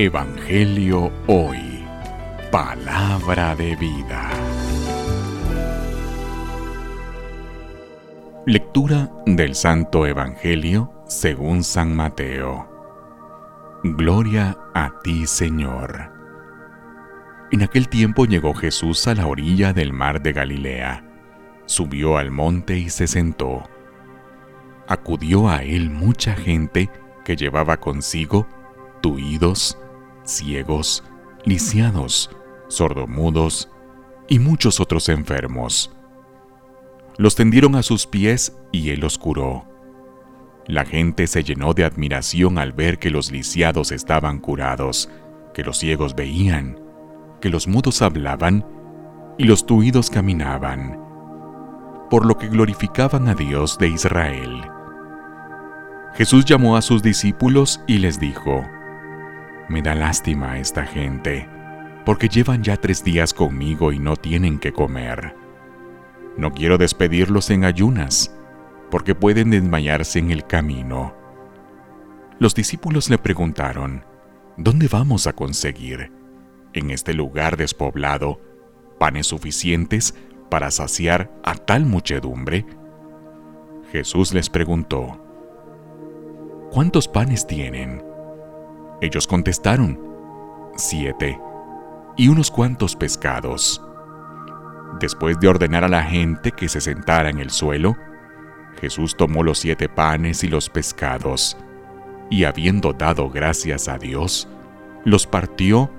Evangelio Hoy. Palabra de vida. Lectura del Santo Evangelio según San Mateo. Gloria a ti, Señor. En aquel tiempo llegó Jesús a la orilla del mar de Galilea, subió al monte y se sentó. Acudió a él mucha gente que llevaba consigo tuidos, ciegos, lisiados, sordomudos y muchos otros enfermos. Los tendieron a sus pies y él los curó. La gente se llenó de admiración al ver que los lisiados estaban curados, que los ciegos veían, que los mudos hablaban y los tuidos caminaban, por lo que glorificaban a Dios de Israel. Jesús llamó a sus discípulos y les dijo, me da lástima esta gente, porque llevan ya tres días conmigo y no tienen que comer. No quiero despedirlos en ayunas, porque pueden desmayarse en el camino. Los discípulos le preguntaron, ¿dónde vamos a conseguir, en este lugar despoblado, panes suficientes para saciar a tal muchedumbre? Jesús les preguntó, ¿cuántos panes tienen? Ellos contestaron, siete, y unos cuantos pescados. Después de ordenar a la gente que se sentara en el suelo, Jesús tomó los siete panes y los pescados, y habiendo dado gracias a Dios, los partió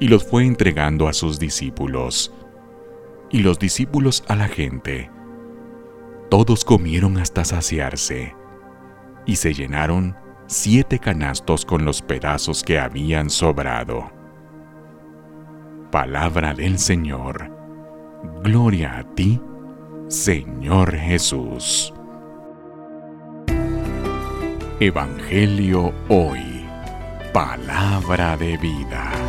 y los fue entregando a sus discípulos, y los discípulos a la gente. Todos comieron hasta saciarse, y se llenaron siete canastos con los pedazos que habían sobrado. Palabra del Señor. Gloria a ti, Señor Jesús. Evangelio hoy. Palabra de vida.